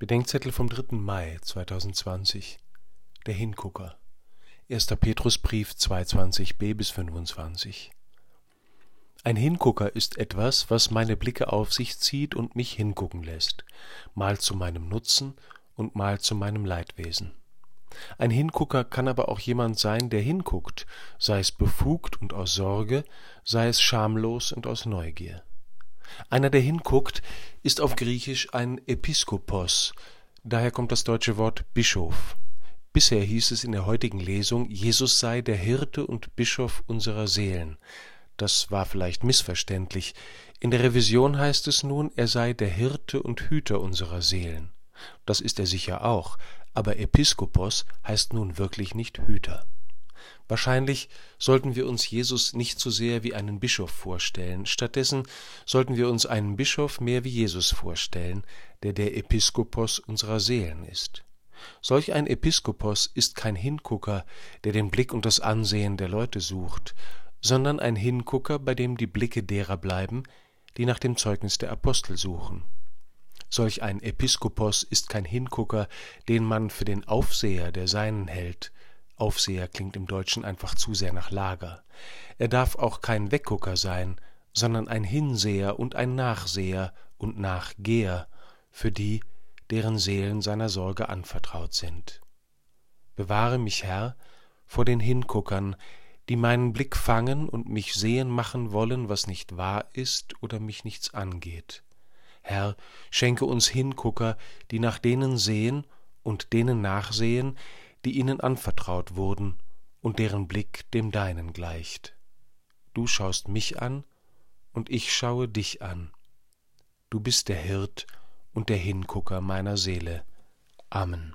Bedenkzettel vom 3. Mai 2020 Der Hingucker 1. Petrusbrief 2,20b bis 25 Ein Hingucker ist etwas, was meine Blicke auf sich zieht und mich hingucken lässt, mal zu meinem Nutzen und mal zu meinem Leidwesen. Ein Hingucker kann aber auch jemand sein, der hinguckt, sei es befugt und aus Sorge, sei es schamlos und aus Neugier. Einer, der hinguckt, ist auf Griechisch ein Episkopos, daher kommt das deutsche Wort Bischof. Bisher hieß es in der heutigen Lesung, Jesus sei der Hirte und Bischof unserer Seelen. Das war vielleicht missverständlich. In der Revision heißt es nun, er sei der Hirte und Hüter unserer Seelen. Das ist er sicher auch, aber Episkopos heißt nun wirklich nicht Hüter. Wahrscheinlich sollten wir uns Jesus nicht so sehr wie einen Bischof vorstellen, stattdessen sollten wir uns einen Bischof mehr wie Jesus vorstellen, der der Episkopos unserer Seelen ist. Solch ein Episkopos ist kein Hingucker, der den Blick und das Ansehen der Leute sucht, sondern ein Hingucker, bei dem die Blicke derer bleiben, die nach dem Zeugnis der Apostel suchen. Solch ein Episkopos ist kein Hingucker, den man für den Aufseher der Seinen hält, Aufseher klingt im Deutschen einfach zu sehr nach Lager. Er darf auch kein Weggucker sein, sondern ein Hinseher und ein Nachseher und Nachgeher für die, deren Seelen seiner Sorge anvertraut sind. Bewahre mich, Herr, vor den Hinguckern, die meinen Blick fangen und mich sehen machen wollen, was nicht wahr ist oder mich nichts angeht. Herr, schenke uns Hingucker, die nach denen sehen und denen nachsehen, die ihnen anvertraut wurden und deren Blick dem deinen gleicht. Du schaust mich an und ich schaue dich an. Du bist der Hirt und der Hingucker meiner Seele. Amen.